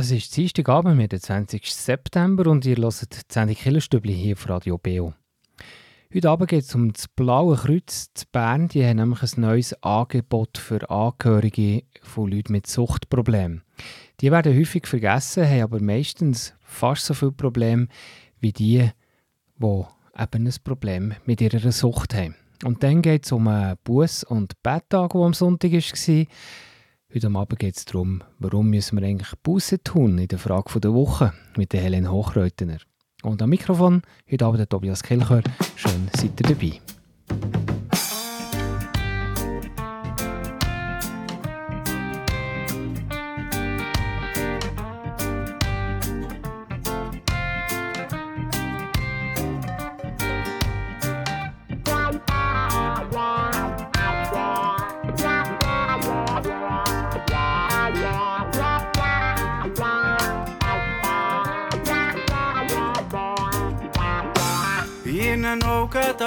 Es ist Dienstagabend, der 20. September und ihr hört die Sendung Killerstübli hier auf Radio BO. Heute Abend geht es um das Blaue Kreuz zu Bern. Die haben nämlich ein neues Angebot für Angehörige von Leuten mit Suchtproblemen. Die werden häufig vergessen, haben aber meistens fast so viele Probleme wie die, die eben ein Problem mit ihrer Sucht haben. Und dann geht es um einen Buß- und Betttag, der am Sonntag war. Heute Abend geht es darum, warum müssen wir eigentlich Buße tun in der Frage der Woche mit der Helen Hochreutener. Und am Mikrofon heute Abend der Tobias Kelcher. Schön seid ihr dabei.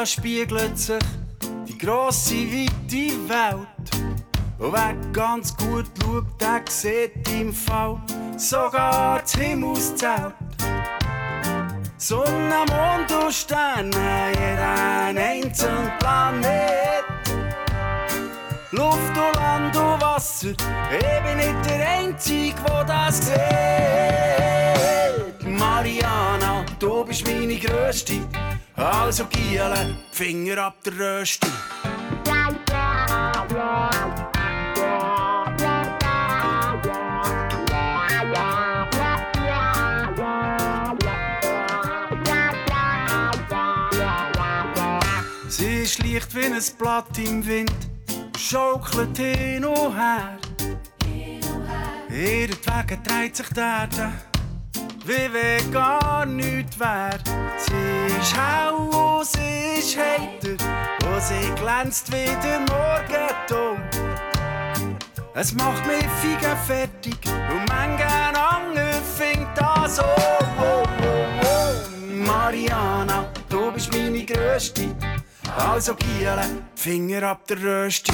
Da spiegelt sich die grosse, weite Welt. Und wer ganz gut schaut, der sieht im Fall sogar das Himmelszelt. Sonne, Mond und Sterne, jeder einzelne Planet. Luft und Land und Wasser, ich bin nicht der Einzige, der das sieht. Mariana, du bist meine Größte. Also Giele, Finger ab der Rösti. Sie ist leicht wie ein Blatt im Wind, schaukelt hin und her. Ihretwegen dreht sich die Erde wie wenn gar nichts wär. Ist hell sie ist heiter und sie glänzt wie der Morgenton. Es macht mich figen fertig und manchen anderen findet das so. Oh, oh, oh. Mariana, du bist meine Größte. Also Giele, Finger ab der Rösti.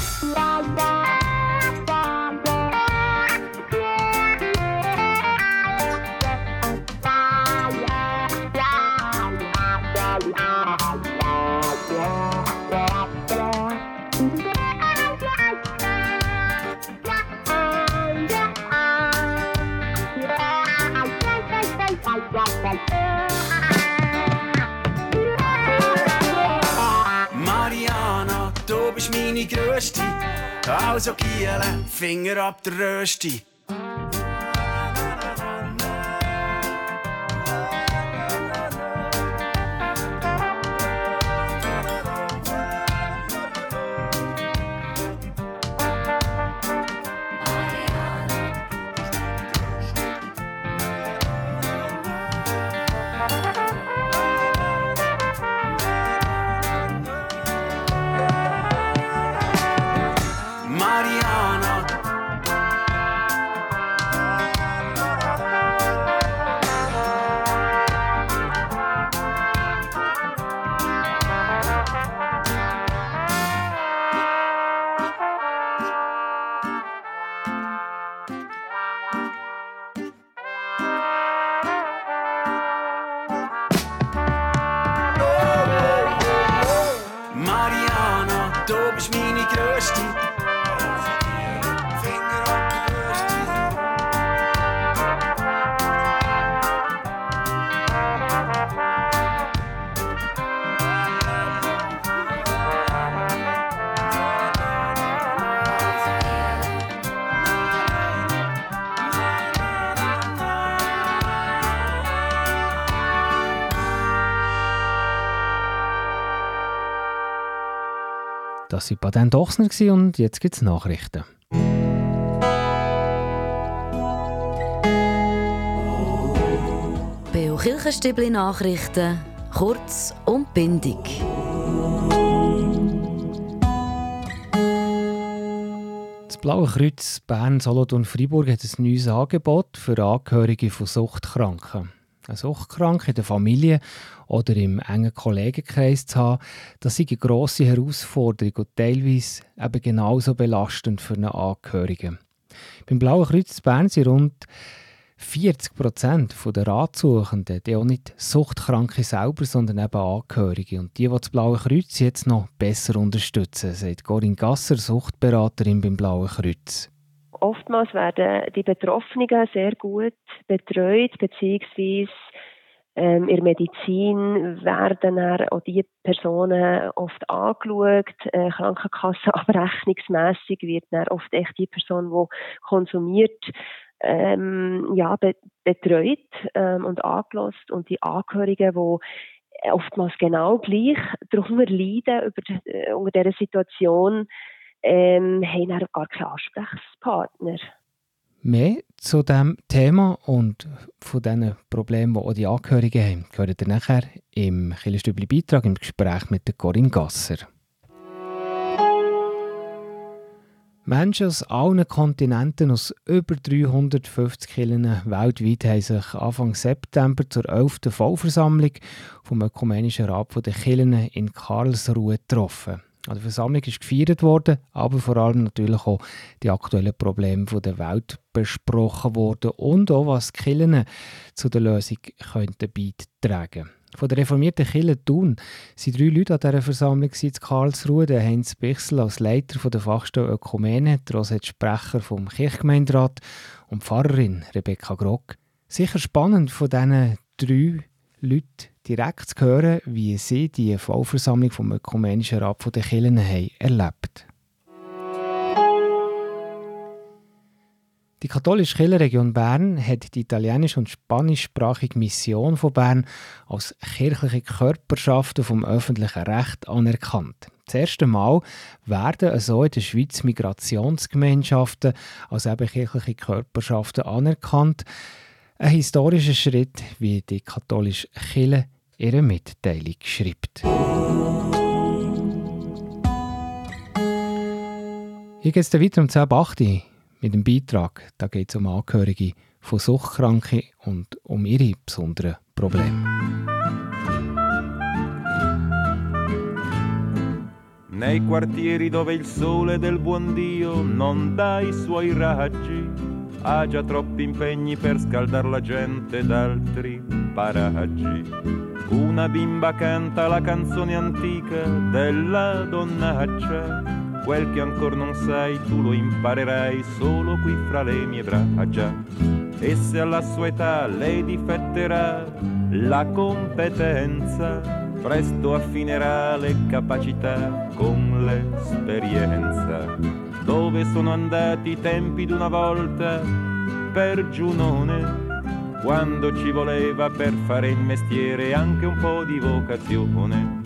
Also Giele, Finger ab der Rösti. down on Das war Patent Ochsner und jetzt gibt es Nachrichten. Beo Kirchenstübli Nachrichten, kurz und bindig. Das Blaue Kreuz Bern, Solothurn, Freiburg hat ein neues Angebot für Angehörige von Suchtkranken. Eine Suchtkranke in der Familie oder im engen Kollegenkreis zu haben, das ist eine grosse Herausforderung und teilweise eben genauso belastend für einen Angehörigen. Beim Blauen Kreuz Bern sind rund 40 Prozent der Ratsuchenden, die auch nicht Suchtkranke selber, sondern eben Angehörige. Und die, die das Blaue Kreuz jetzt noch besser unterstützen, sagt Corinne Gasser, Suchtberaterin beim Blauen Kreuz. Oftmals werden die Betroffenen sehr gut betreut, beziehungsweise ähm, in der Medizin werden auch die Personen oft angeschaut. Äh, Krankenkassenabrechnungsmässig wird dann oft echt die Person, die konsumiert, ähm, ja, be betreut ähm, und angelost und die Angehörigen, die oftmals genau gleich darunter leiden über äh, unter dieser Situation, ähm, haben dann gar keinen Ansprechpartner. Mehr zu diesem Thema und von diesen Problemen, die auch die Angehörigen haben, gehört ihr nachher im Killerstübli-Beitrag im Gespräch mit der Corinne Gasser. Menschen aus allen Kontinenten, aus über 350 Kirchen weltweit, haben sich Anfang September zur 11. Vollversammlung vom Ökumenischen Rat der Kirchen in Karlsruhe getroffen. An der Versammlung ist gefeiert worden, aber vor allem natürlich auch die aktuellen Probleme der Welt besprochen worden und auch, was die Kirchen zu der Lösung könnten beitragen Von der reformierten Kirche Thun waren drei Leute an dieser Versammlung in Karlsruhe. Der Heinz Bichsel als Leiter der Fachstelle Ökumene, der Rosette Sprecher vom Kirchgemeinderat und Pfarrerin Rebecca Grock. Sicher spannend von diesen drei Leute direkt zu hören, wie sie die Vollversammlung vom Ökumenischen Rat der Kirchen haben erlebt Die katholische Kirchenregion Bern hat die italienisch- und spanischsprachige Mission von Bern als kirchliche Körperschaften vom öffentlichen Recht anerkannt. Das erste Mal werden so in der Schweiz Migrationsgemeinschaften als eben kirchliche Körperschaften anerkannt. Ein historischer Schritt, wie die katholische Kirche ihre Mitteilung schreibt. Hier geht es weiter um 10.8 mit dem Beitrag. Da geht es um Angehörige von Suchtkranken und um ihre besonderen Probleme. Nei quartieri dove il sole del buon Dio non dà i suoi raggi ha già troppi impegni per scaldar la gente d'altri paraggi. Una bimba canta la canzone antica della donnaccia, quel che ancora non sai tu lo imparerai solo qui fra le mie braccia. E se alla sua età lei difetterà la competenza, presto affinerà le capacità con l'esperienza dove sono andati i tempi d'una volta per Giunone, quando ci voleva per fare il mestiere anche un po' di vocazione.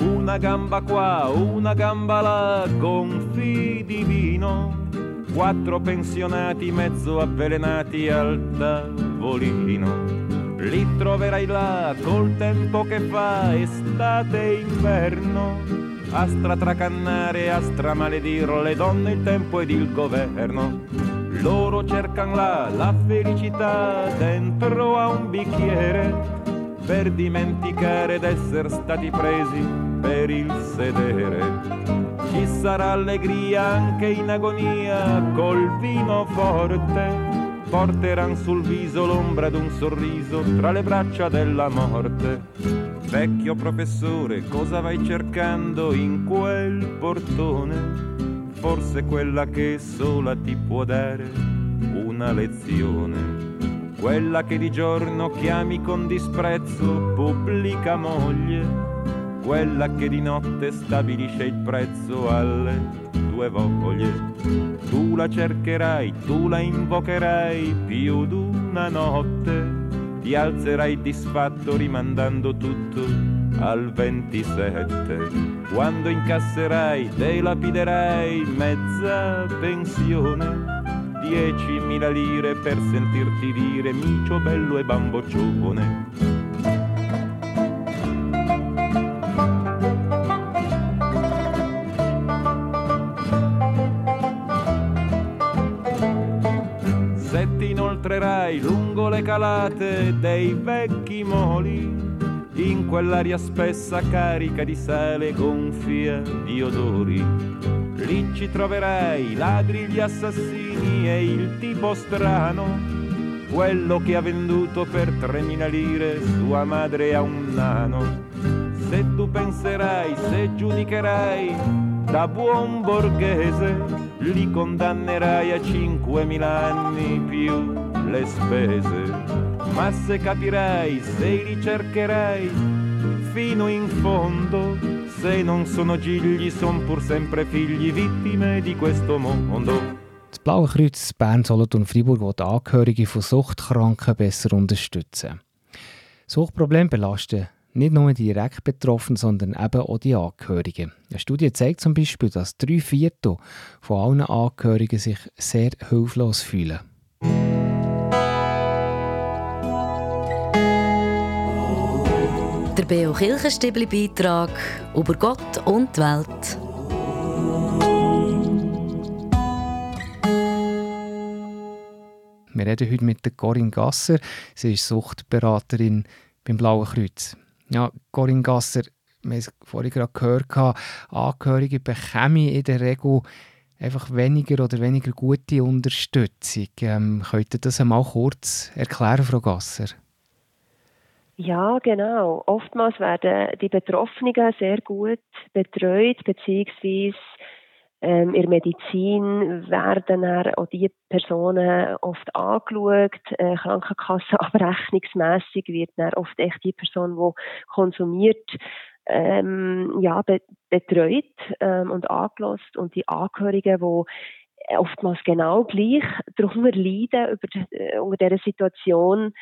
Una gamba qua, una gamba là, gonfi di vino quattro pensionati mezzo avvelenati al tavolino. Li troverai là col tempo che fa estate e inverno, a stratracannare, a stramaledir le donne, il tempo ed il governo. Loro cercano là la felicità dentro a un bicchiere per dimenticare d'essere stati presi per il sedere ci sarà allegria anche in agonia col vino forte. Porteran sul viso l'ombra d'un sorriso tra le braccia della morte. Vecchio professore, cosa vai cercando in quel portone? Forse quella che sola ti può dare una lezione. Quella che di giorno chiami con disprezzo pubblica moglie quella che di notte stabilisce il prezzo alle tue voglie. Tu la cercherai, tu la invocherai più d'una notte, ti alzerai disfatto rimandando tutto al 27. Quando incasserai, te lapiderai mezza pensione, diecimila lire per sentirti dire micio bello e bamboccione le calate dei vecchi moli in quell'aria spessa carica di sale gonfia di odori. Lì ci troverai i ladri, gli assassini e il tipo strano quello che ha venduto per 3.000 lire sua madre a un nano. Se tu penserai, se giudicherai da buon borghese, li condannerai a 5.000 anni più le spese. Ma se capirai, se li cercherai fino in fondo, se non sono gigli, son pur sempre figli vittime di questo mondo. Das Blaue Kreuz Bern, Solothurn Freiburg will Angehörige von Suchtkranken besser unterstützen. Suchtprobleme belasten nicht nur die direkt Betroffenen, sondern eben auch die Angehörigen. Eine Studie zeigt zum Beispiel, dass drei Viertel von allen Angehörigen sich sehr hilflos fühlen. Der Beo Kirchenstibli Beitrag über Gott und die Welt. Wir reden heute mit Corinne Gasser. Sie ist Suchtberaterin beim Blauen Kreuz. Ja, Corinne Gasser, wir haben es vorhin gerade gehört, Angehörige bekommen in der Regel einfach weniger oder weniger gute Unterstützung. Ähm, könnt ihr das einmal kurz erklären, Frau Gasser? Ja, genau. Oftmals werden die Betroffenen sehr gut betreut, beziehungsweise ähm, in der Medizin werden auch die Personen oft angeschaut. Äh, Krankenkassenabrechnungsmässig wird dann oft echt die Person, die konsumiert, ähm, ja, be betreut ähm, und angelost und die Angehörigen, die oftmals genau gleich darunter leiden, über äh, unter dieser Situation,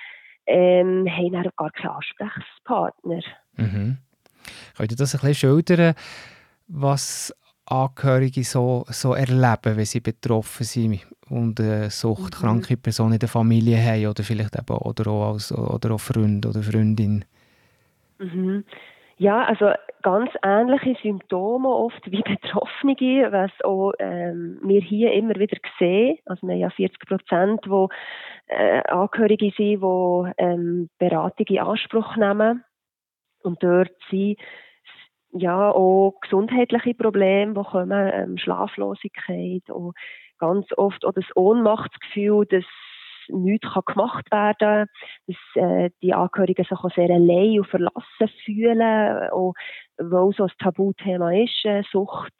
ähm, haben dann gar keinen Ansprechpartner. Mhm. Könnt ihr das ein bisschen schildern, was Angehörige so, so erleben, wenn sie betroffen sind und eine suchtkranke mhm. Person in der Familie haben oder vielleicht eben oder auch als oder auch Freund oder Freundin? Mhm. Ja, also ganz ähnliche Symptome oft wie Betroffene, was auch ähm, wir hier immer wieder sehen. Also wir haben ja 40 Prozent, die äh, Angehörige sind, die ähm, Beratung in Anspruch nehmen. Und dort sind ja, auch gesundheitliche Probleme, die kommen, ähm, Schlaflosigkeit, und ganz oft auch das Ohnmachtsgefühl, dass nichts kann gemacht werden kann, dass äh, die Angehörigen sich auch sehr allein und verlassen fühlen, auch, weil so ein Tabuthema ist, äh, Sucht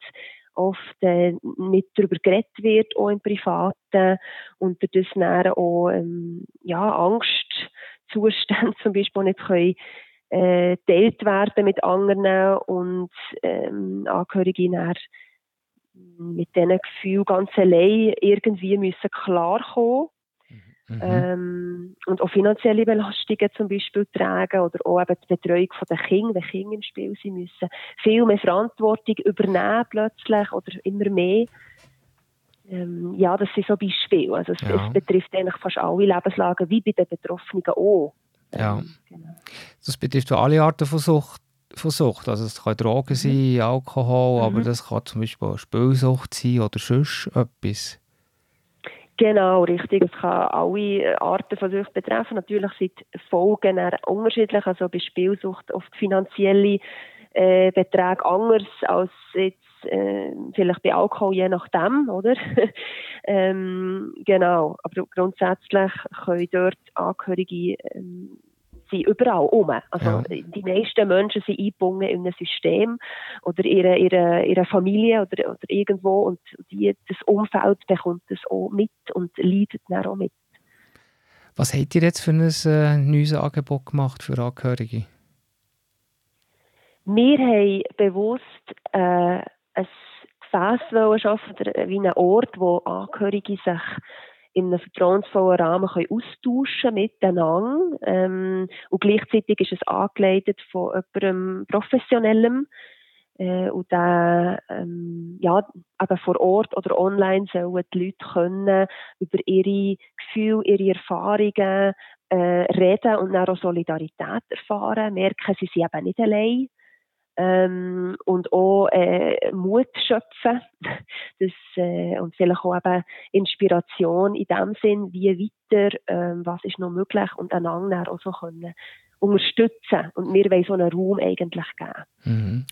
oft äh, nicht darüber geredet wird, auch im Privaten, und das dann auch ähm, ja, Angstzustände zum Beispiel nicht können äh, teilt werden mit anderen und ähm, Angehörige dann mit diesen Gefühlen ganz allein irgendwie müssen klarkommen mhm. ähm, und auch finanzielle Belastungen zum Beispiel tragen oder auch eben die Betreuung der Kinder, wenn Kinder im Spiel sind, müssen viel mehr Verantwortung übernehmen plötzlich oder immer mehr. Ähm, ja, das sind so Beispiele. Also es, ja. es betrifft eigentlich fast alle Lebenslagen, wie bei den Betroffenen auch. Ja. Genau. Das betrifft alle Arten von Sucht. Von Sucht. Also es kann Drogen mhm. sein, Alkohol, mhm. aber das kann zum Beispiel auch Spielsucht sein oder sonst etwas. Genau, richtig. Es kann alle Arten von Sucht betreffen. Natürlich sind die Folgen unterschiedlich. Also bei Spielsucht oft finanzielle äh, Beträge anders als jetzt äh, vielleicht bei Alkohol, je nachdem, oder? ähm, genau, aber grundsätzlich können dort Angehörige ähm, sind überall um. Also ja. die meisten Menschen sind eingebunden in ein System oder ihre, ihre, ihre Familie oder, oder irgendwo und die, das Umfeld bekommt das auch mit und leidet dann auch mit. Was habt ihr jetzt für ein äh, neues Angebot gemacht für Angehörige? Wir haben bewusst äh, ein Gefäß schaffen oder wie einen Ort, wo Angehörige sich in einem vertrauensvollen Rahmen können austauschen miteinander. Ähm, und gleichzeitig ist es angeleitet von jemandem Professionellem. Äh, und dann, ähm, ja, eben vor Ort oder online sollen die Leute können über ihre Gefühle, ihre Erfahrungen äh, reden und dann auch Solidarität erfahren, merken, sie sind eben nicht allein ähm, und auch äh, Mut schöpfen das, äh, und vielleicht auch eben Inspiration in dem Sinn, wie weiter, ähm, was ist noch möglich und einander auch so können unterstützen. Und wir wollen so einen Raum eigentlich geben. Mhm.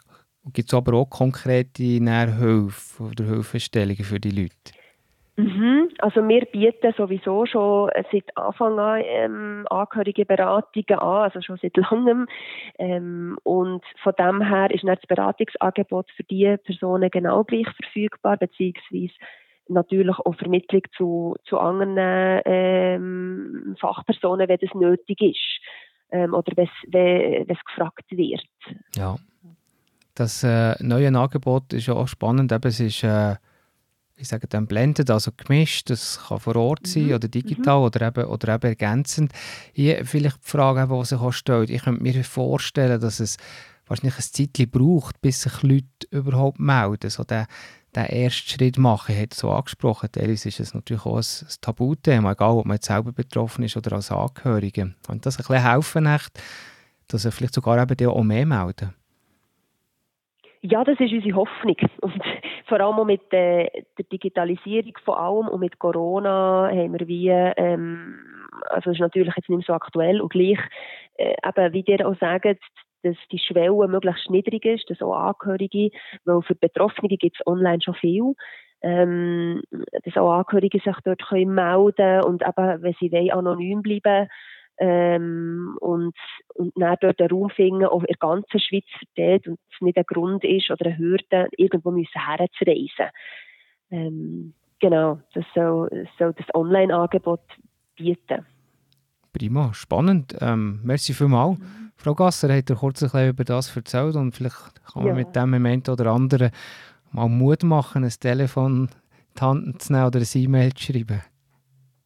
Gibt es aber auch konkrete Nährhilfe oder Hilfestellungen für die Leute? Mhm. Also wir bieten sowieso schon seit Anfang an ähm, angehörige Beratungen an, also schon seit langem. Ähm, und von dem her ist das Beratungsangebot für diese Personen genau gleich verfügbar, beziehungsweise natürlich auch Vermittlung zu, zu anderen ähm, Fachpersonen, wenn das nötig ist ähm, oder wenn es gefragt wird. Ja, das äh, neue Angebot ist ja auch spannend. Eben, es ist, äh, ich sage dann blended, also gemischt. Das kann vor Ort sein mhm. oder digital mhm. oder, eben, oder eben ergänzend. Hier vielleicht die Frage, die sich auch stellt. Ich könnte mir vorstellen, dass es wahrscheinlich ein Zeitchen braucht, bis sich Leute überhaupt melden. So der, den ersten Schritt machen, hat so angesprochen. Teilweise ist es natürlich auch ein, ein Tabuthema, egal ob man jetzt selber betroffen ist oder als Angehörige. Und das ein bisschen helfen, echt, dass er vielleicht sogar eben auch mehr melden. Ja, das ist unsere Hoffnung. Und vor allem auch mit der, der Digitalisierung von allem und mit Corona haben wir wie, ähm, also das ist natürlich jetzt nicht mehr so aktuell und gleich, äh, eben, wie ihr auch sagt, dass die Schwelle möglichst niedrig ist, dass auch Angehörige, weil für Betroffene gibt es online schon viel, ähm, dass auch Angehörige sich dort können melden und eben, wenn sie wollen, anonym bleiben ähm, und, und dann dort einen Raum finden, auch in der ganzen Schweiz verteilt und es nicht ein Grund ist oder eine Hürde, irgendwo müssen herzureisen. Ähm, genau, das soll, soll das Online-Angebot bieten. Prima, spannend. Ähm, merci vielmals. Mhm. Frau Gasser hat dir kurz ein bisschen über das erzählt und vielleicht kann man ja. mit dem Moment oder anderen mal Mut machen, ein Telefon in die Hand zu nehmen oder ein E-Mail zu schreiben.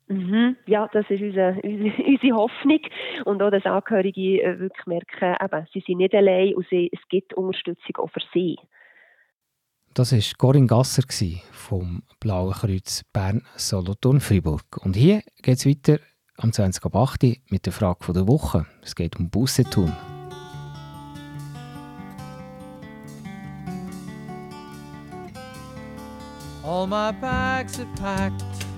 Mhm. Ja, das ist unsere, unsere, Hoffnung. Und auch, dass Angehörige äh, wirklich merken, eben, sie sind nicht allein und sie, es gibt Unterstützung auch für sie. Das war Corinne Gasser vom Blauen Kreuz Bern Solothurn Fribourg. Und hier geht es weiter am 20.08. mit der Frage der Woche. Es geht um Busse tun. All my bags are packed,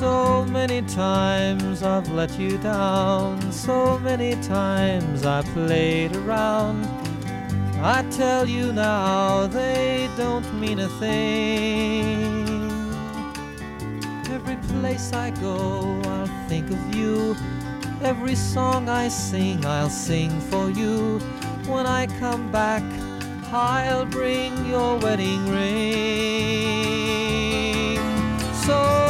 So many times I've let you down, so many times I played around. I tell you now, they don't mean a thing. Every place I go, I'll think of you. Every song I sing, I'll sing for you. When I come back, I'll bring your wedding ring. So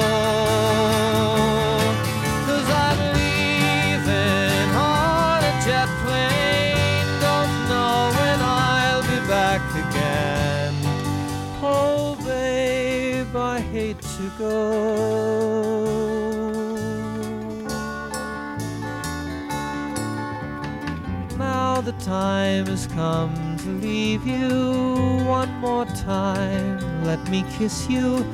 Time has come to leave you one more time. Let me kiss you,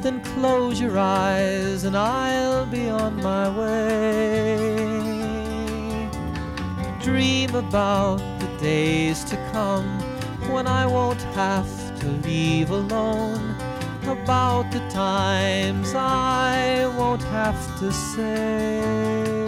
then close your eyes, and I'll be on my way. Dream about the days to come when I won't have to leave alone. About the times I won't have to say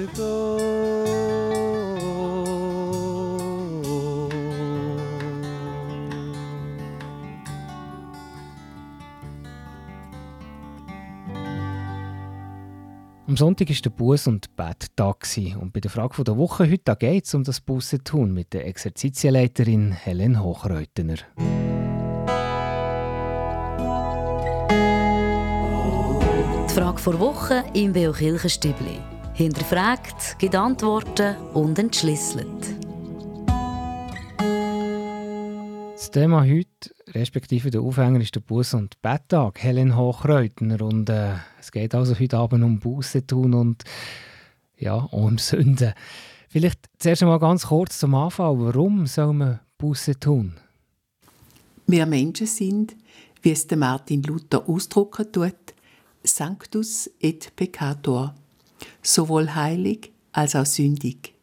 To go. Am Sonntag war der Buß- und Betttag. Und bei der Frage der Woche heute geht es um das Bussetun mit der Exerzitienleiterin Helen Hochreutener. Die Frage vor Woche im Beo Kirchenstübli. Hinterfragt, gibt Antworten und entschlüsselt. Das Thema heute, respektive der Aufhänger, ist der Buß- und Betttag. Helen Hochreutner. Und äh, es geht also heute Abend um Buße tun und ja, um Sünden. Vielleicht zuerst einmal ganz kurz zum Anfang. Warum soll man Buße tun? Wir Menschen sind, wie es der Martin Luther ausdrucken tut, Sanctus et peccator, sowohl heilig als auch sündig.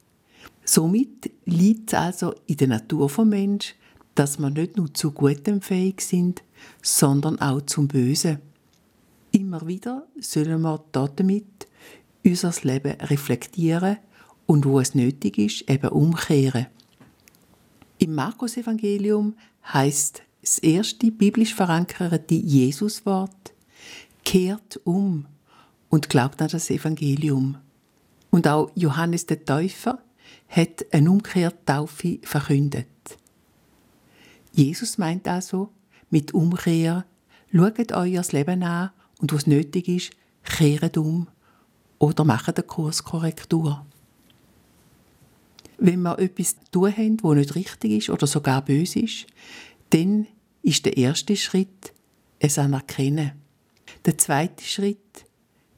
Somit liegt es also in der Natur vom Mensch, dass wir nicht nur zu Gutem fähig sind, sondern auch zum Bösen. Immer wieder sollen wir damit unser Leben reflektieren und wo es nötig ist, eben umkehren. Im Markus-Evangelium heißt das erste biblisch verankerte Jesuswort: Kehrt um und glaubt an das Evangelium. Und auch Johannes der Täufer hat eine Umkehrtaufe verkündet. Jesus meint also, mit Umkehr, schaut euer Leben an und was nötig ist, kehrt um oder macht eine Kurskorrektur. Wenn wir etwas tun haben, wo nicht richtig ist oder sogar böse ist, dann ist der erste Schritt es anerkennen. Der zweite Schritt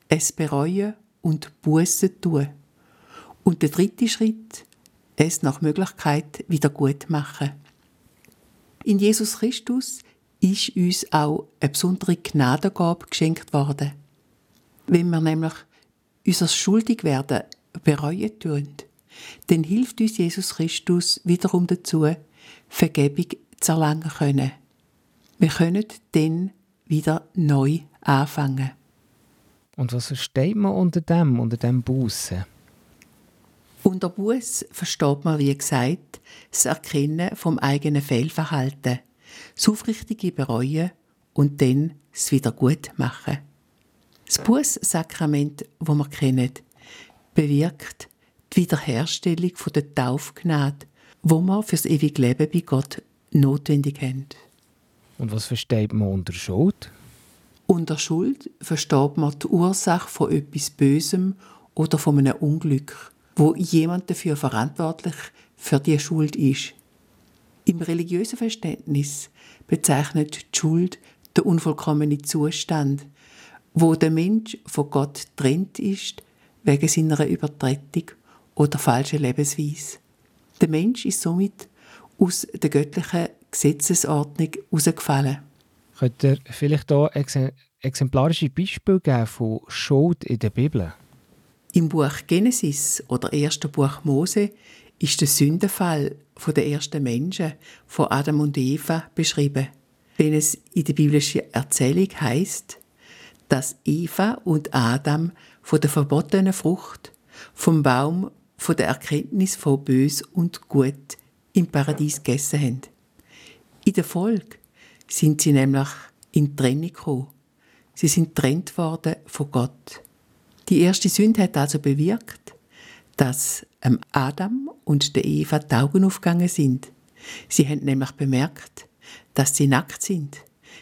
es bereuen und Buße tun. Und der dritte Schritt es nach Möglichkeit wieder gut machen. In Jesus Christus ist uns auch eine besondere Gnadengabe geschenkt worden. Wenn wir nämlich unser Schuldigwerden bereuen tun, dann hilft uns Jesus Christus wiederum dazu, Vergebung zu erlangen können. Wir können dann wieder neu anfangen. Und was versteht man unter dem, unter dem Buße? Unter Buß versteht man, wie gesagt, das Erkennen vom eigenen Fehlverhalten, das aufrichtige Bereuen und dann das Wiedergutmachen. Das Bußsakrament, wo wir kennen, bewirkt die Wiederherstellung von der Taufgnade, wo wir fürs ewige Leben bei Gott notwendig haben. Und was versteht man unter Schuld? Unter Schuld versteht man die Ursache von etwas Bösem oder von einem Unglück, wo jemand dafür verantwortlich für die Schuld ist. Im religiösen Verständnis bezeichnet die Schuld den unvollkommenen Zustand, wo der Mensch von Gott trennt ist wegen seiner Übertretung oder falschen Lebensweise. Der Mensch ist somit aus der göttlichen Gesetzesordnung herausgefallen. Könnt ihr vielleicht hier ex exemplarische Beispiele geben von Schuld in der Bibel? Im Buch Genesis oder ersten Buch Mose ist der Sündenfall der ersten Menschen, von Adam und Eva, beschrieben. Wenn es in der biblischen Erzählung heißt, dass Eva und Adam von der verbotenen Frucht, vom Baum von der Erkenntnis von Bös und Gut im Paradies gegessen haben. In der Folge sind sie nämlich in Trennung gekommen. Sie sind getrennt worden von Gott. Die erste Sünde hat also bewirkt, dass ähm, Adam und der Eva die Augen aufgegangen sind. Sie haben nämlich bemerkt, dass sie nackt sind.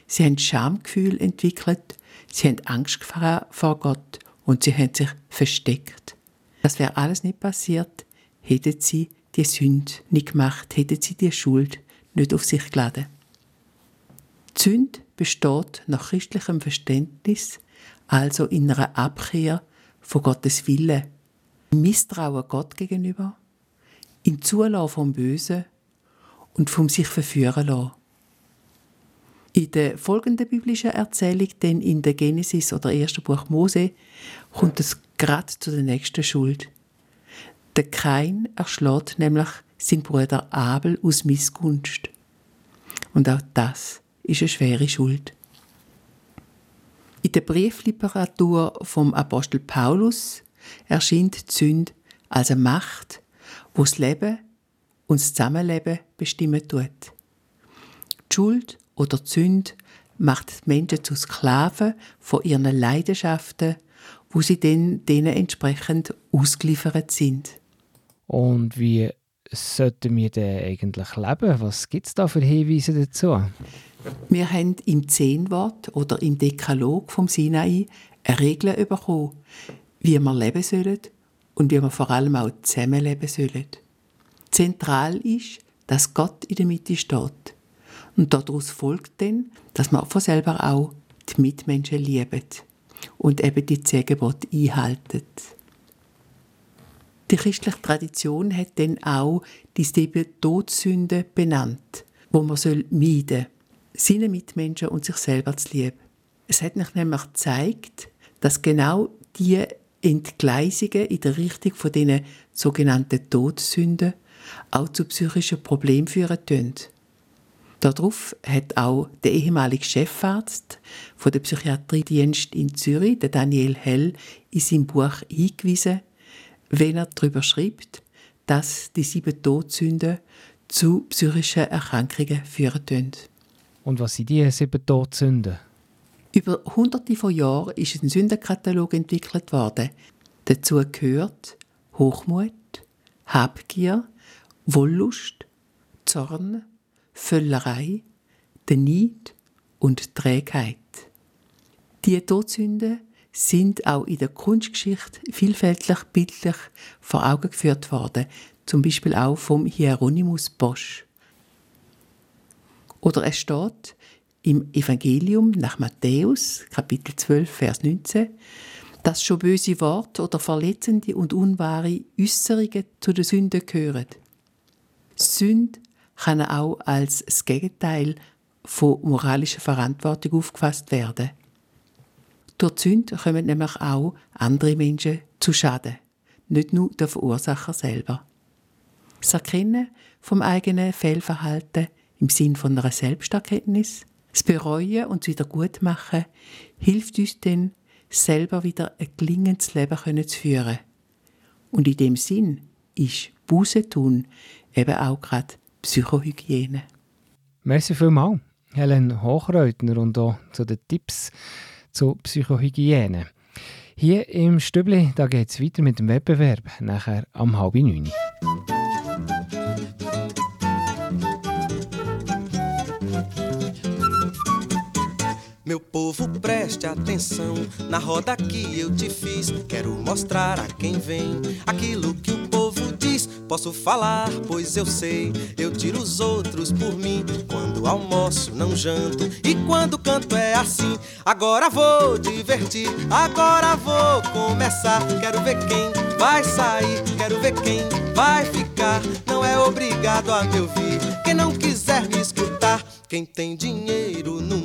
Sie haben Schamgefühl entwickelt, sie haben Angst vor Gott und sie haben sich versteckt. Das wäre alles nicht passiert, hätten sie die Sünde nicht gemacht, hätten sie die Schuld nicht auf sich geladen. Sünde besteht nach christlichem Verständnis also in einer Abkehr von Gottes Wille, Misstrauen Gott gegenüber, im Zulassen vom Bösen und vom sich verführen lassen. In der folgenden biblischen Erzählung, denn in der Genesis oder ersten Buch Mose, kommt es gerade zu der nächsten Schuld. Der Kain erschlägt nämlich seinen Bruder Abel aus Missgunst. Und auch das ist eine schwere Schuld. In der Briefliteratur vom Apostel Paulus erscheint die Sünde als eine Macht, wo das Leben und das Zusammenleben bestimmen tut. Die Schuld oder die Sünde macht die Menschen zu Sklaven von ihren Leidenschaften, wo sie dann denen entsprechend ausgeliefert sind. Und wie sollten wir denn eigentlich leben? Was gibt es da für Hinweise dazu? Wir haben im Zehnwort oder im Dekalog vom Sinai eine Regel bekommen, wie wir leben sollen und wie wir vor allem auch zusammenleben sollen. Zentral ist, dass Gott in der Mitte steht. Und daraus folgt dann, dass man von selber auch die Mitmenschen lieben und eben die zehn Gebote einhalten. Die christliche Tradition hat dann auch die sieben Todsünden benannt, wo man soll meiden seine Mitmenschen und sich selber zu lieben. Es hat mich nämlich gezeigt, dass genau die Entgleisungen in der Richtung von diesen sogenannten Todsünden auch zu psychischen Problemen führen können. Darauf hat auch der ehemalige Chefarzt von der Psychiatriedienst in Zürich, der Daniel Hell, in seinem Buch hingewiesen, wenn er darüber schreibt, dass die sieben Todsünden zu psychischen Erkrankungen führen können. Und was sind die sieben Todsünden? Über hunderte von Jahren ist ein Sündenkatalog entwickelt worden. Dazu gehört Hochmut, Habgier, Wollust, Zorn, Völlerei, der Neid und Trägheit. Die Todsünden sind auch in der Kunstgeschichte vielfältig bildlich vor Augen geführt worden, zum Beispiel auch vom Hieronymus Bosch. Oder es steht im Evangelium nach Matthäus, Kapitel 12, Vers 19, dass schon böse Worte oder verletzende und unwahre Äußerungen zu den Sünden gehören. Sünde kann auch als das Gegenteil von moralischer Verantwortung aufgefasst werden. Durch die Sünde kommen nämlich auch andere Menschen zu Schaden, nicht nur der Verursacher selber. Das Erkennen vom eigenen Fehlverhalten im Sinn von einer Selbsterkenntnis. Das Bereuen und das Wiedergutmachen hilft uns dann, selber wieder ein gelingendes Leben zu führen. Und in dem Sinn ist Buße tun eben auch gerade Psychohygiene. Merci vielmals, Helen Hochreutner, und auch zu den Tipps zur Psychohygiene. Hier im Stübli geht es weiter mit dem Wettbewerb, nachher am halb neun. Meu povo, preste atenção na roda que eu te fiz. Quero mostrar a quem vem aquilo que o povo. Posso falar, pois eu sei. Eu tiro os outros por mim. Quando almoço, não janto. E quando canto é assim. Agora vou divertir, agora vou começar. Quero ver quem vai sair, quero ver quem vai ficar. Não é obrigado a me ouvir. Quem não quiser me escutar, quem tem dinheiro no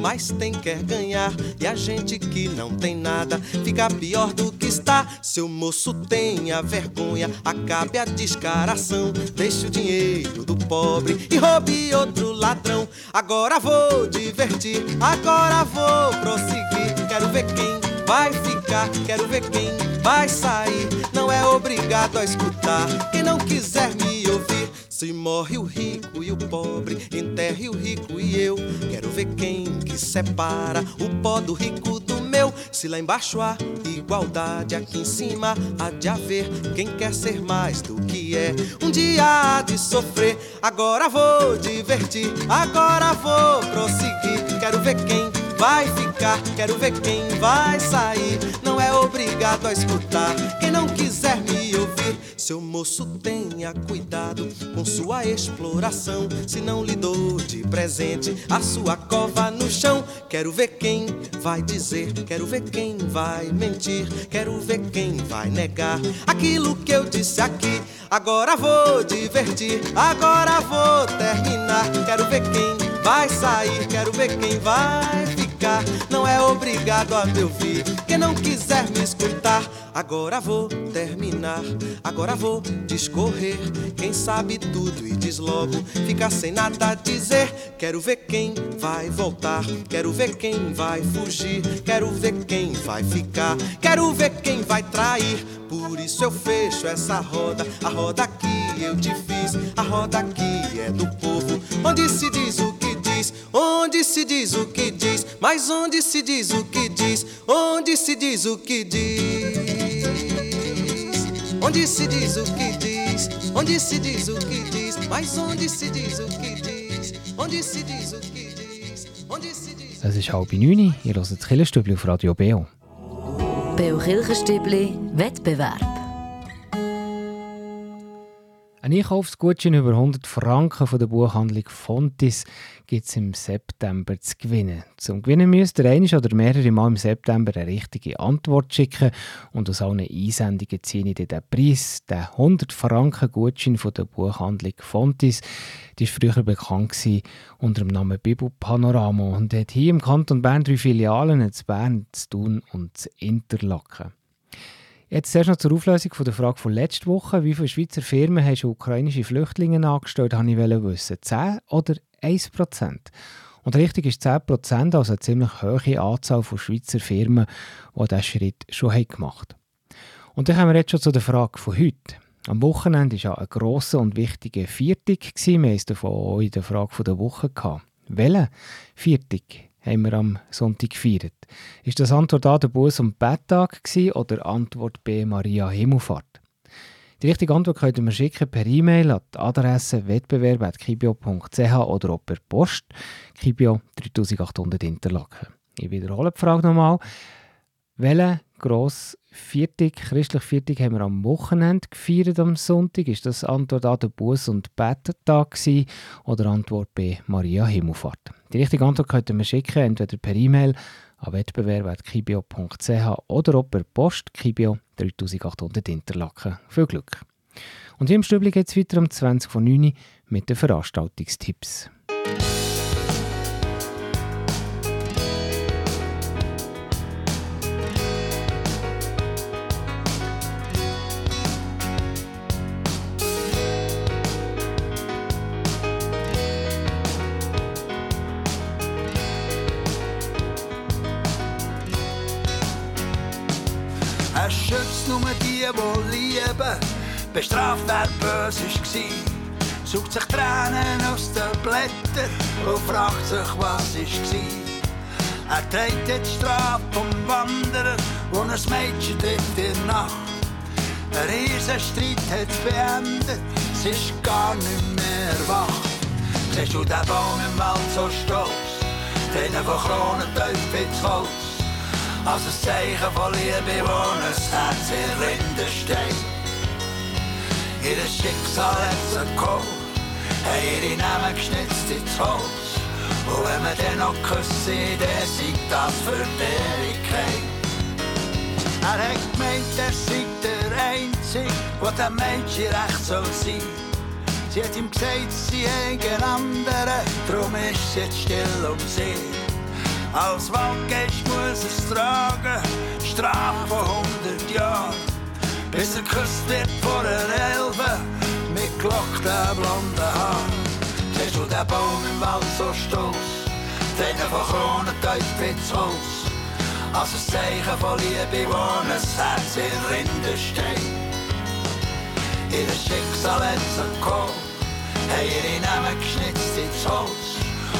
mais tem quer ganhar. E a gente que não tem nada fica pior do que está. Seu moço tenha vergonha, acabe a descaração. Deixe o dinheiro do pobre e roube outro ladrão. Agora vou divertir, agora vou prosseguir. Quero ver quem vai ficar, quero ver quem vai sair. Não é obrigado a escutar. Quem não quiser me ouvir, se morre o rico e o pobre, enterre o rico e eu. Quero ver quem que separa o pó do rico do meu. Se lá embaixo há igualdade, aqui em cima há de haver quem quer ser mais do que é. Um dia há de sofrer, agora vou divertir, agora vou prosseguir. Quero ver quem vai ficar, quero ver quem vai sair. Não é obrigado a escutar, quem não quiser me ouvir Seu moço tenha cuidado com sua exploração. Se não lhe dou de presente a sua cova no chão, quero ver quem vai dizer, quero ver quem vai mentir, quero ver quem vai negar aquilo que eu disse aqui. Agora vou divertir, agora vou terminar. Quero ver quem vai sair, quero ver quem vai ficar. Não é obrigado a me ouvir, quem não quiser me escutar. Agora vou terminar, agora vou discorrer. Quem sabe tudo e diz logo, fica sem nada a dizer. Quero ver quem vai voltar, quero ver quem vai fugir, quero ver quem vai ficar, quero ver quem vai trair. Por isso eu fecho essa roda, a roda que eu te fiz, a roda que é do povo, onde se diz o que diz, onde se diz o que diz, mas onde se diz o que diz, onde se diz o que diz. Onde se diz o que diz, onde se diz o que diz, mas onde se diz o que diz, onde se diz o que diz, onde se diz. Es ist halb neun, ihr hört das Killerstübli auf Radio Beo. Beo Kirchenstübli Wettbewerb. Ein Einkaufsgutschein über 100 Franken von der Buchhandlung Fontis gibt es im September zu gewinnen. Zum Gewinnen müsst ihr ein oder mehrere Mal im September eine richtige Antwort schicken und aus allen Einsendungen ziehe ich den Preis, den 100 Franken Gutschein von der Buchhandlung Fontis. Die war früher bekannt unter dem Namen Bibelpanorama und hat hier im Kanton Bern drei Filialen, in Bern, zu Thun und zu Interlaken. Jetzt zuerst noch zur Auflösung von der Frage von letzter Woche. Wie viele Schweizer Firmen haben schon ukrainische Flüchtlinge angestellt, wollte ich wissen. 10 oder 1 Prozent? Und richtig ist 10 Prozent, also eine ziemlich hohe Anzahl von Schweizer Firmen, die diesen Schritt schon gemacht haben. Und dann kommen wir jetzt schon zu der Frage von heute. Am Wochenende war ja ein grosser und wichtiger Viertag. Wir haben es davon in der Frage der Woche gehabt. Welcher Viertag haben wir am Sonntag gefeiert. Ist das Antwort A der Buß- und Betttag oder Antwort B Maria Himmelfahrt? Die richtige Antwort könnt ihr mir schicken per E-Mail an die Adresse wettbewerb.kibio.ch oder auch per Post. Kibio 3800 Interlaken. Ich wiederhole die Frage nochmal. Welchen grossen Viertag, christlich Viertag, haben wir am Wochenende gefeiert am Sonntag? Ist das Antwort A der Buß- und Betttag oder Antwort B Maria Himmelfahrt? Die richtige Antwort könnt ihr mir schicken, entweder per E-Mail an wettbewerb.kibio.ch oder per Post Kibio 3800 Interlaken. Viel Glück! Und hier im Stübli geht es weiter um 20 von 9 mit den Veranstaltungstipps. Die, die lieben. Bestraft, wer böse war. Sucht sich Tränen aus den Blättern und fragt sich, was war. Er trägt jetzt Strafe vom Wanderer und ein Mädchen trifft in der Nacht. Ein Riesenstreit hat es beendet, es ist gar nicht mehr wach. Siehst du den Baum im Wald so stolz, den von Kronen tief ins Holz. Als ein Zeichen von Liebe, wo ein Herz in Rinde steht. Ihr Schicksal hat sie geholt, haben ihre Namen geschnitzt ins Holz. Und wenn wir dann noch küssen, dann sei das für die Ewigkeit. Er hat gemeint, er sei der Einzige, der dem Menschen recht soll sein. Sie hat ihm gesagt, sie haben andere, darum ist es jetzt still um sie. Als Waldgeist muss es tragen, Strafe von 100 Jahren. Bis er geküsst wird vor einer Elbe, mit gelockten blonden Haaren. Siehst du den Baum im Wald so stolz, den von Kronen tief ins Holz. Als ein Zeichen von Liebe, wo ein Herz in Rinde steht. Ihr Schicksal hat sie geholt, haben ihre Namen geschnitzt ins Holz.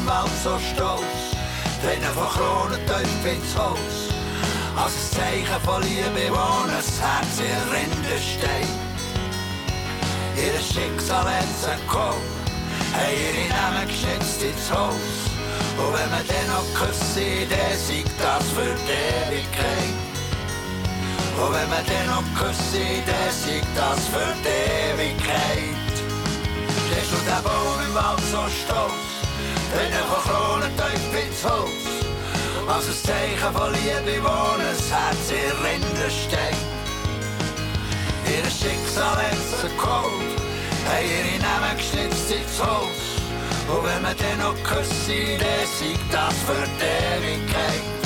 im Wald so stolz, drinnen von Kronen tief ins Holz. Als ein Zeichen von Liebe, wo ein Herz in Rinde steht. Ihr Schicksal hat gekommen, haben ihre Namen geschützt ins Haus. Und wenn man den noch küssen, dann siegt das für die Ewigkeit. Und wenn man den noch küssen, dann siegt das für die Ewigkeit. Stehst du der Baum im Wald so stolz, Kronen tief ins Holz. Als Zeichen von Liebe, wo ein Herz in Rinde steckt. Ihr Schicksal hat sie geholt, haben ihre Namen geschnitzt ins Holz. Und wenn man den noch küssen, dann siegt das für die Ewigkeit.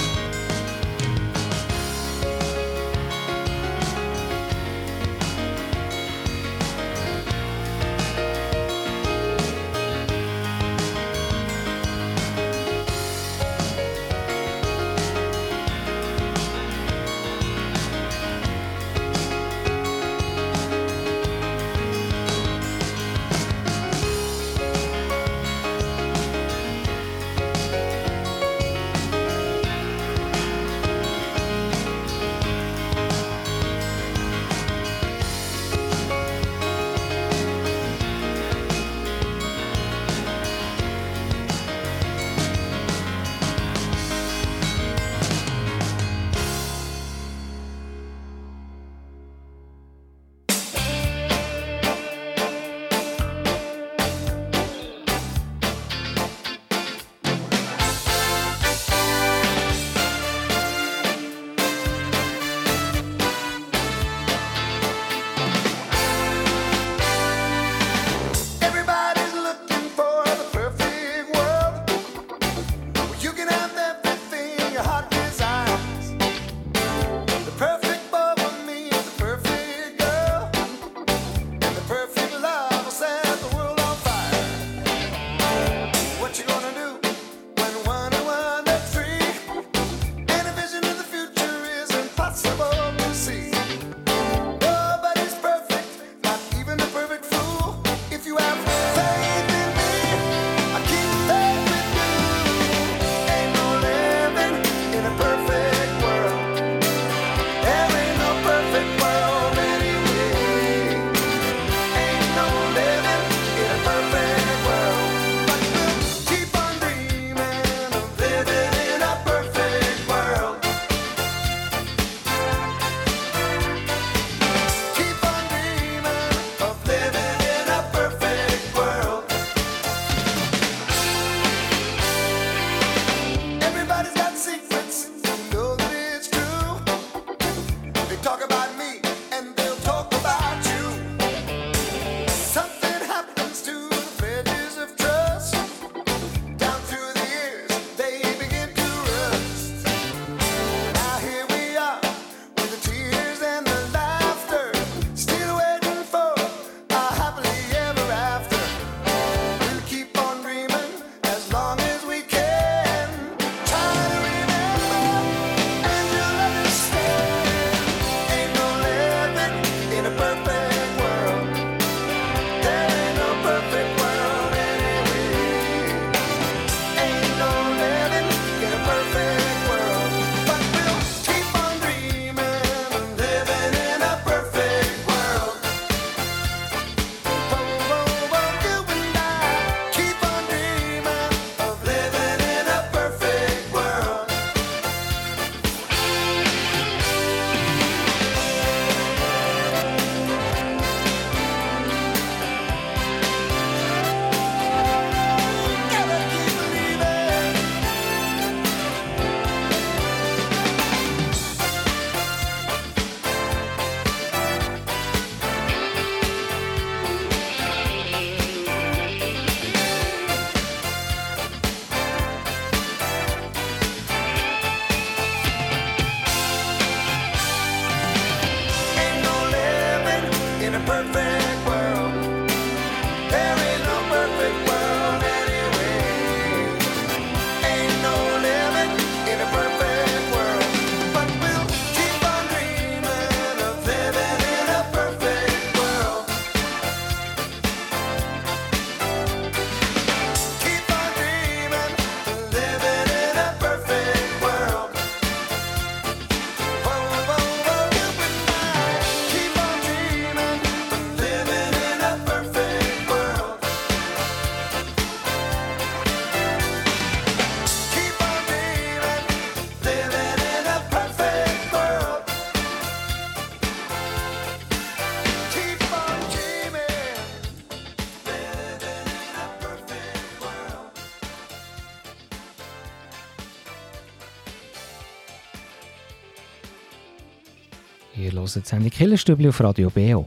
Hört die Sendung Killerstübli auf Radio BO.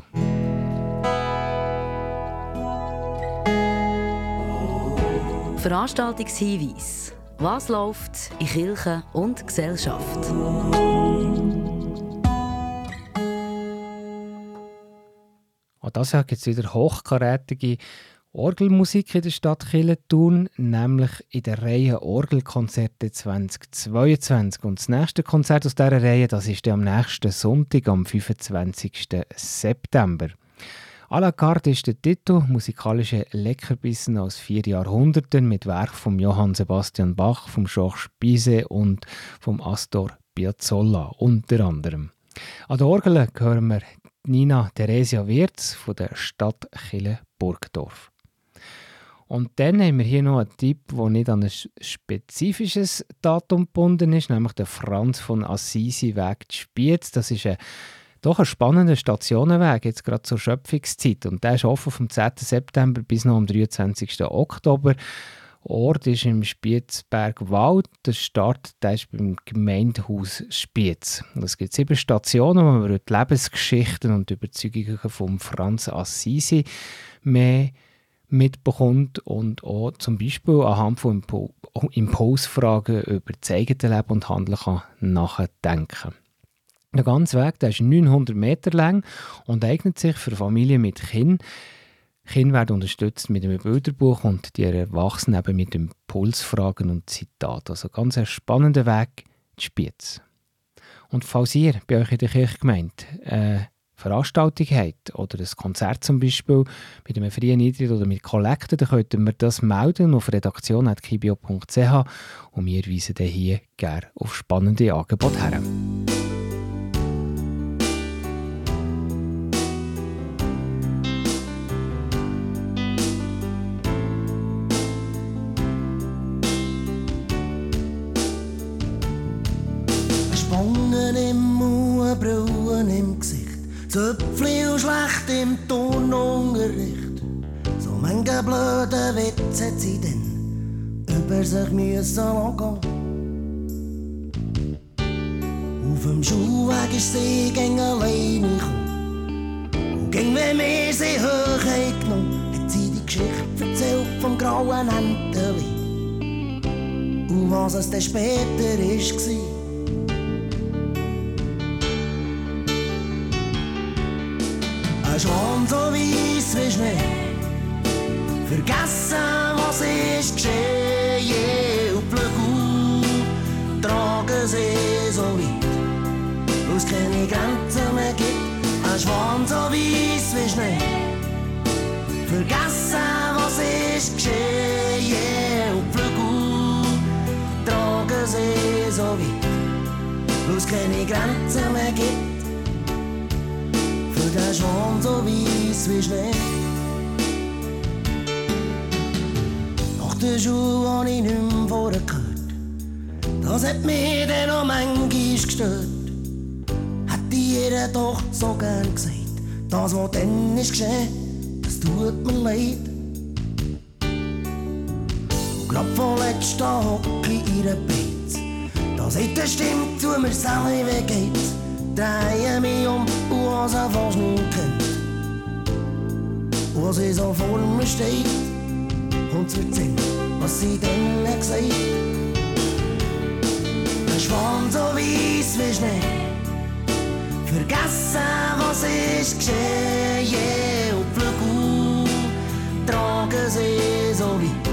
Veranstaltungshinweis. Was läuft in Kirche und Gesellschaft? Auch das Jahr gibt es wieder hochkarätige Orgelmusik in der Stadt Killenthun, nämlich in der Reihe Orgelkonzerte 2022. Und das nächste Konzert aus dieser Reihe, das ist am nächsten Sonntag, am 25. September. A la carte ist der Titel musikalische Leckerbissen aus vier Jahrhunderten mit Werk von Johann Sebastian Bach, vom Georges Bizet und vom Astor Piazzolla unter anderem. An der Orgel hören wir Nina Theresia Wirz von der Stadt Chile Burgdorf. Und dann haben wir hier noch einen Tipp, der nicht an ein spezifisches Datum gebunden ist, nämlich der Franz von Assisi Weg Spiez. Das ist ein doch ein spannender Stationenweg, jetzt gerade zur Schöpfungszeit. Und der ist offen vom 10. September bis noch am 23. Oktober. Ort ist im Spiezbergwald. Der Start der ist beim Gemeindehaus Spiez. Es gibt sieben Stationen, wo man die Lebensgeschichten und Überzeugungen von Franz Assisi mehr mitbekommt und auch zum Beispiel anhand von Impulsfragen über das eigene Leben und Handeln kann nachdenken. Der ganze Weg der ist 900 Meter lang und eignet sich für Familien mit Kindern. Kinder werden unterstützt mit einem Bilderbuch und die Erwachsenen eben mit Impulsfragen und Zitaten. Also ganz ein spannender Weg, die Spiez. Und falls ihr bei euch in der Kirchgemeinde eine Veranstaltung habt oder ein Konzert zum Beispiel mit einem freien Eintritt oder mit Kollekten, dann könnt ihr mir das melden auf redaktion.kibio.ch und wir weisen dann hier gerne auf spannende Angebote her. Zöpfli und schlecht im Turnunterricht. So manche blöde Witze hat sie denn über sich müssen lassen. Auf dem Schulweg ist sie gegen alleine gekommen. Und ging, wenn wir sie hoch genommen, hat sie die Geschichte erzählt vom grauen Enteli. Und was es dann später war. Schon so weiss wie Schnee. Vergessen, was ist geschehen. Und Blöcke tragen sie so weit, wo es keine Grenzen mehr gibt. Ein Schwan so weiss wie Schnee. Vergessen, was ist geschehen. Und Blöcke tragen sie so weit, wo es keine Grenzen mehr gibt der Schwan so weiss wie Schnee. Nach der Schule hab ich nicht mehr vorher gehört. Das hat mich dann noch manchmal gestört. Hätte jeder doch so gern gesagt. Das, was dann ist geschehen, das tut mir leid. Und grad vorletzt da hocke ich der Beiz. Da sagt eine Stimme zu mir, Sally, wie geht's? Dreie mich um und was er fast nicht kennt. Was sie so vor mir steht und zu erzählen, was sie denn gesagt Ein Schwan so weiss wie Schnee, vergessen, was ist geschehen. Und Flügel tragen sie so weit,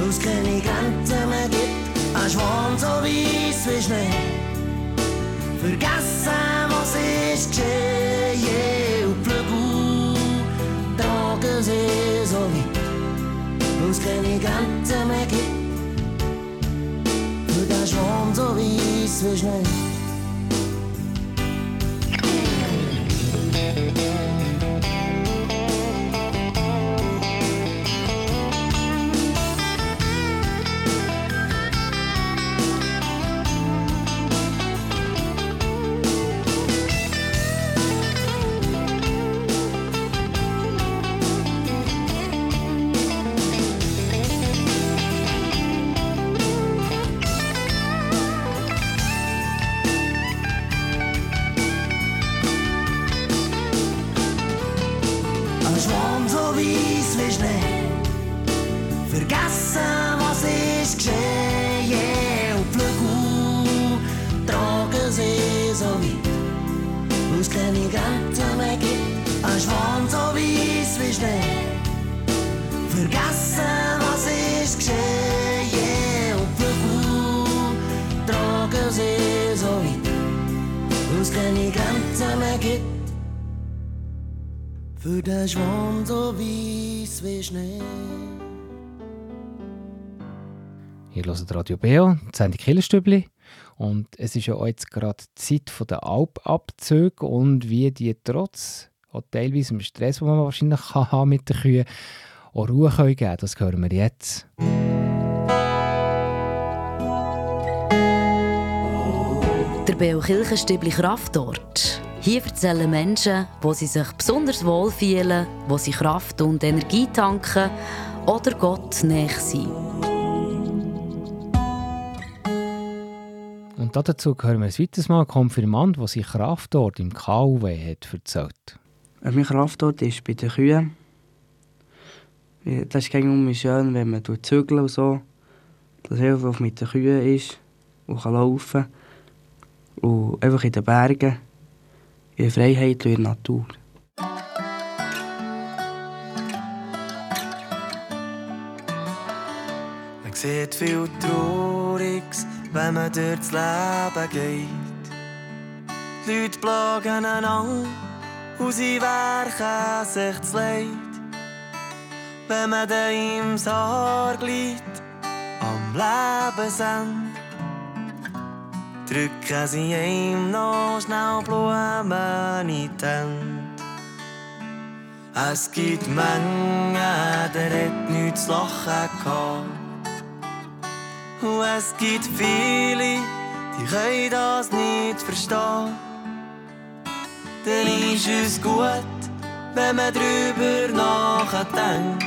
wo es keine Grenzen mehr gibt. Ein Schwan so weiss wie Schnee. Vergessen, was ist geschehen wo es keine Grenzen mehr gibt. Für den Schwan Hört Radio Beo, Sendung Killerstübli. Und es ist ja jetzt gerade die Zeit der Alpabzüge und wie die trotz auch teilweise im Stress, den man wahrscheinlich kann haben mit den Kühen, auch Ruhe können geben Das hören wir jetzt. Der Beo Kirchenstübli Kraftort. Hier erzählen Menschen, wo sie sich besonders wohl fühlen, wo sie Kraft und Energie tanken oder Gott näher sind. Dazu hören wir ein weiteres Mal einen Konfirmand, der sich Kraftort im KUW hat erzählt. Mein Kraftort ist bei den Kühen. Das ist irgendwie schön, wenn man zügelt und so. Das hilft, was mit den Kühen ist und kann laufen. Und einfach in den Bergen, in der Freiheit und in der Natur. Man sieht viel Trauriges, wenn man durchs Leben geht. Die Leute plagen einander und sie werken sich das Leid. Wenn man dann im Sarg liegt, am Lebensende, drücken sie ihm noch schnell Blumen in die Hände. Es gibt Mengen, der hat nichts zu lachen gehabt. Und es gibt viele, die können das nicht verstehen. Dann ist es gut, wenn man drüber nachdenkt.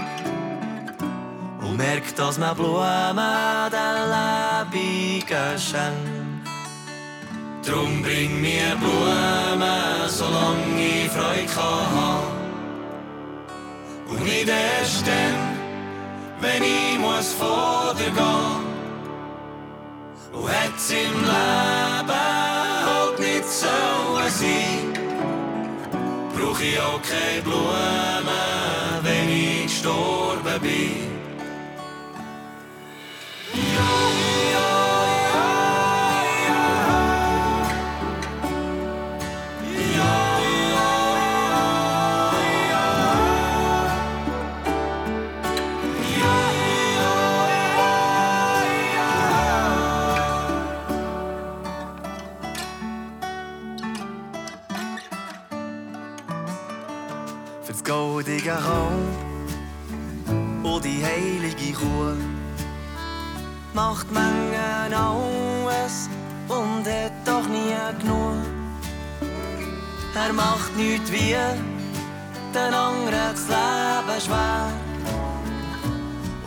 Und merkt, dass man Blumen den Lebenden schenkt. Drum bring mir Blumen, solange ich Freude kann haben. Und nicht erst dann, wenn ich muss vor dir gehen. Und hätt's im Leben halt nicht so sein, brauch ich auch keine Blumen, Kuh macht Mengen alles und hat doch nie genug. Er macht nichts wie den anderen das Leben schwer.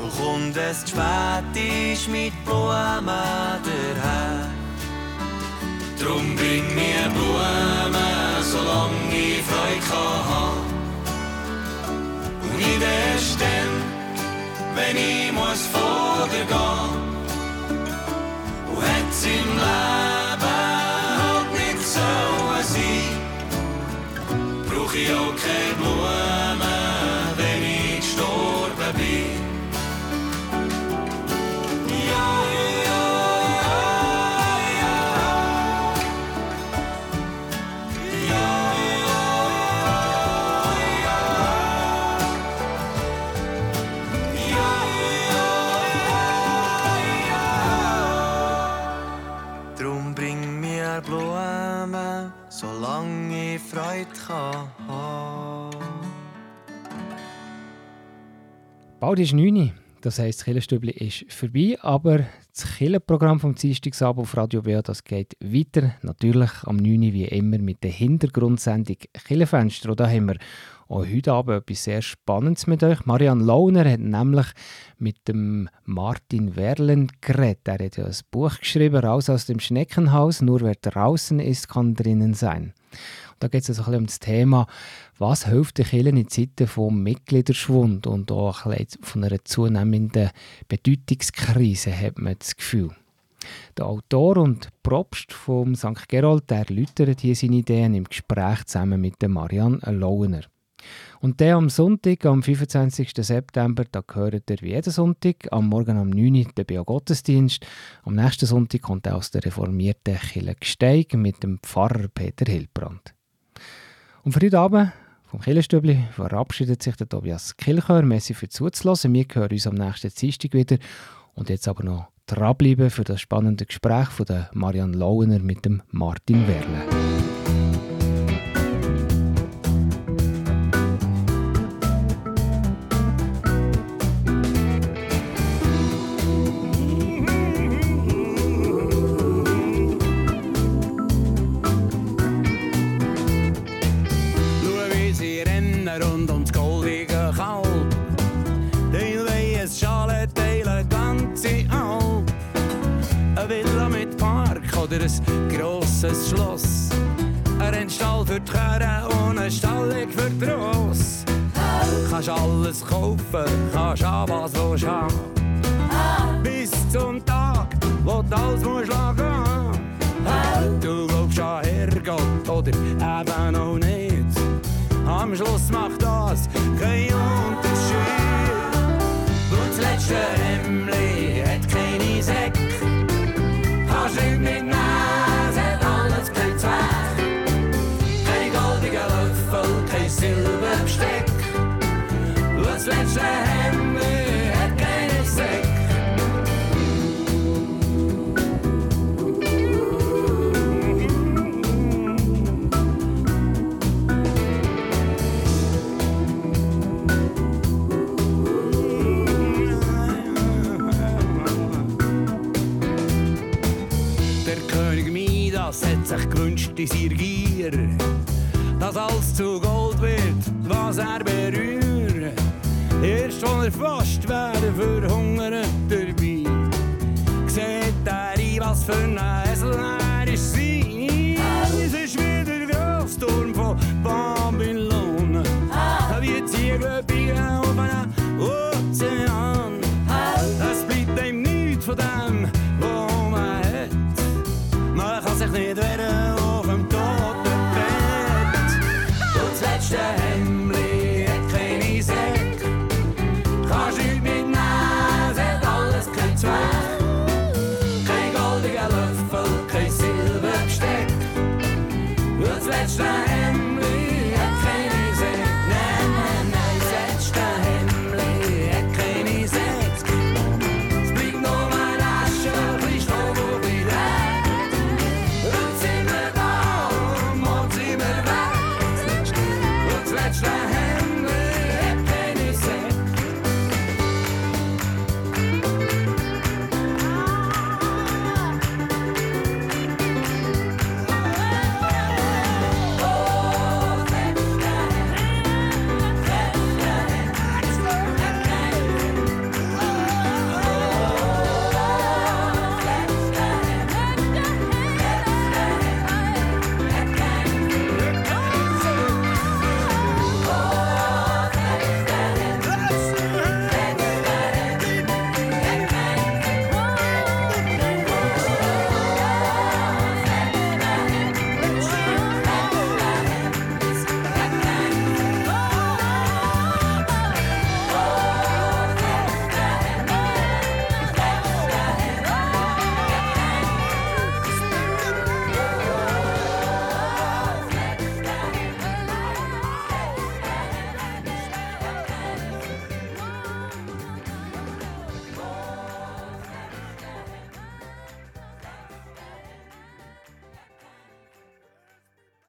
Und kommt es zu spät ist mit Blumen daher. Drum bring mir Blumen, solange ich Freude kann. Und nicht erst dann, wenn ich muss vor dir gehen. Und hätt's im Leben halt nicht so sein, brauch ich auch keine Blumen, Bald ist 9 Uhr. Das heisst, das Killerstübli ist vorbei, aber das Killerprogramm vom Dienstagsabend auf Radio BA, das geht weiter. Natürlich am 9 Uhr wie immer mit der Hintergrundsendung Killerfenster. Und da haben wir auch heute Abend etwas sehr Spannendes mit euch. Marianne Launer hat nämlich mit dem Martin Werlen geredet. Er hat ja ein Buch geschrieben, «Raus aus dem Schneckenhaus». Nur wer draußen ist, kann drinnen sein. Da geht es also ein bisschen um das Thema, was hilft den Kirchen in Zeiten vom Mitgliederschwund und auch ein bisschen von einer zunehmenden Bedeutungskrise, hat man das Gefühl. Der Autor und Propst vom St. Gerold erläutert hier seine Ideen im Gespräch zusammen mit Marianne Launer. Und der am Sonntag, am 25. September, da gehört er wie jeden Sonntag, am Morgen um 9 Uhr der Bio-Gottesdienst. Am nächsten Sonntag kommt er aus der reformierten Kirche Gsteig mit dem Pfarrer Peter Hilbrand. Und für heute Abend vom Kirchenstübli verabschiedet sich der Tobias Kilchör. Merci für zuzulassen. Wir hören uns am nächsten Dienstag wieder. Und jetzt aber noch dranbleiben für das spannende Gespräch von der Marianne Lauener mit dem Martin Werle. Oder ein grosses Schloss. Ein Rennstall für die Kerne und eine Stallung für die Ross. Kannst alles kaufen, kannst an was du haben. Bis zum Tag, wo du alles musst lagen. Du glaubst an Herrgott oder eben auch nicht. Am Schluss macht das keinen Unterschied. Und das letzte Hemmli hat keine Säcke. Silberbesteck. Das letzte Hemd sich gewünscht in seiner Gier dass alles zu Gold wird, was er berührt. Erst wenn er fast wäre verhungert dabei, sieht er ein, was für ein Esel er ist sein. Es ist wieder der Grossturm von Babylon, wie Ziegel biegen auf einem Ozean. Es bleibt ihm nichts von dem, was man hat. Man kann sich nicht wehren letzte